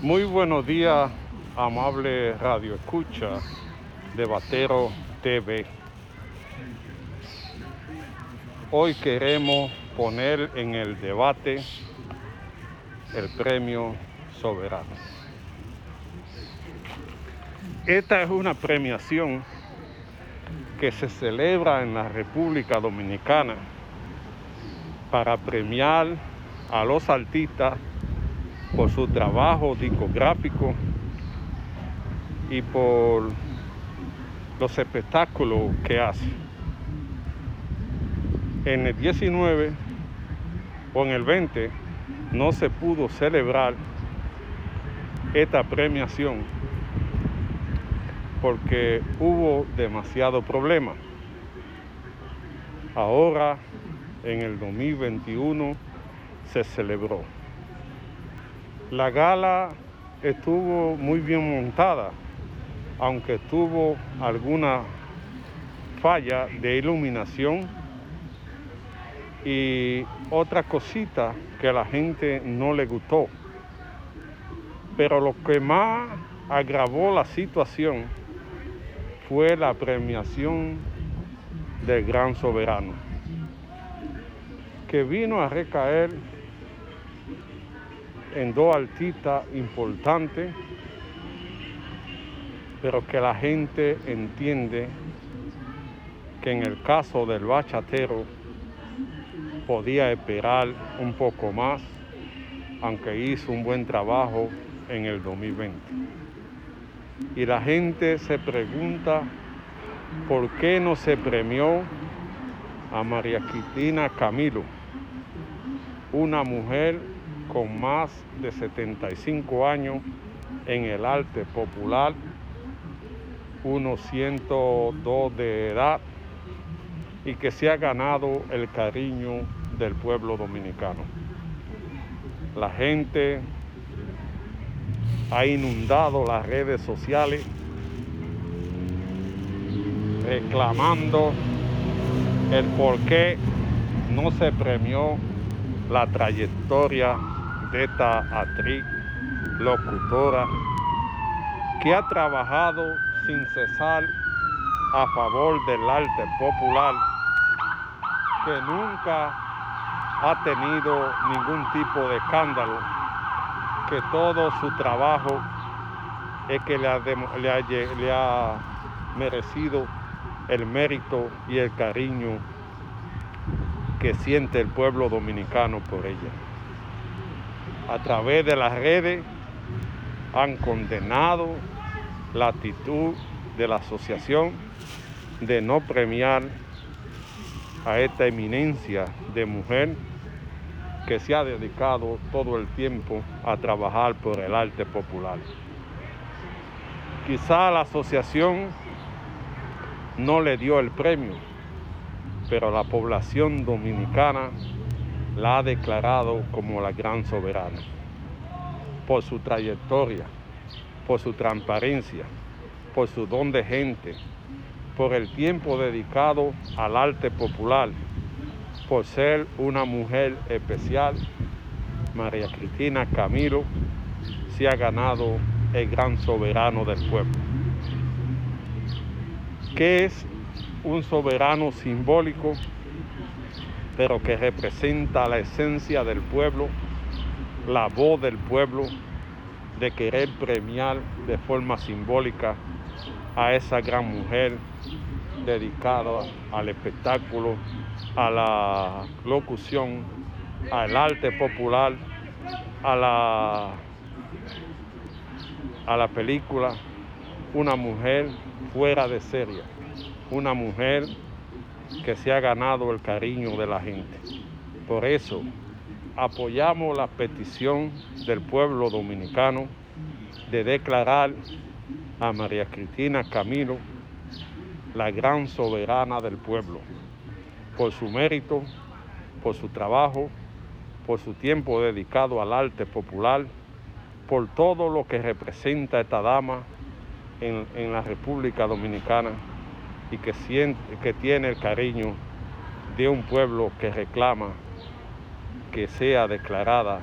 Muy buenos días, amable radio escucha de Batero TV. Hoy queremos poner en el debate el premio soberano. Esta es una premiación que se celebra en la República Dominicana para premiar a los artistas por su trabajo discográfico y por los espectáculos que hace. En el 19 o en el 20 no se pudo celebrar esta premiación porque hubo demasiado problema. Ahora, en el 2021, se celebró. La gala estuvo muy bien montada, aunque tuvo alguna falla de iluminación y otra cosita que a la gente no le gustó. Pero lo que más agravó la situación fue la premiación del gran soberano, que vino a recaer en dos artistas importantes, pero que la gente entiende que en el caso del bachatero podía esperar un poco más, aunque hizo un buen trabajo en el 2020. Y la gente se pregunta por qué no se premió a María Cristina Camilo, una mujer con más de 75 años en el arte popular, unos 102 de edad y que se ha ganado el cariño del pueblo dominicano. La gente ha inundado las redes sociales reclamando el por qué no se premió la trayectoria de esta actriz, locutora, que ha trabajado sin cesar a favor del arte popular, que nunca ha tenido ningún tipo de escándalo, que todo su trabajo es que le ha, le ha merecido el mérito y el cariño que siente el pueblo dominicano por ella a través de las redes han condenado la actitud de la asociación de no premiar a esta eminencia de mujer que se ha dedicado todo el tiempo a trabajar por el arte popular. Quizá la asociación no le dio el premio, pero la población dominicana la ha declarado como la gran soberana, por su trayectoria, por su transparencia, por su don de gente, por el tiempo dedicado al arte popular, por ser una mujer especial. María Cristina Camilo se ha ganado el gran soberano del pueblo. ¿Qué es un soberano simbólico? Pero que representa la esencia del pueblo, la voz del pueblo, de querer premiar de forma simbólica a esa gran mujer dedicada al espectáculo, a la locución, al arte popular, a la, a la película, una mujer fuera de serie, una mujer que se ha ganado el cariño de la gente. Por eso apoyamos la petición del pueblo dominicano de declarar a María Cristina Camilo la gran soberana del pueblo, por su mérito, por su trabajo, por su tiempo dedicado al arte popular, por todo lo que representa esta dama en, en la República Dominicana y que, siente, que tiene el cariño de un pueblo que reclama que sea declarada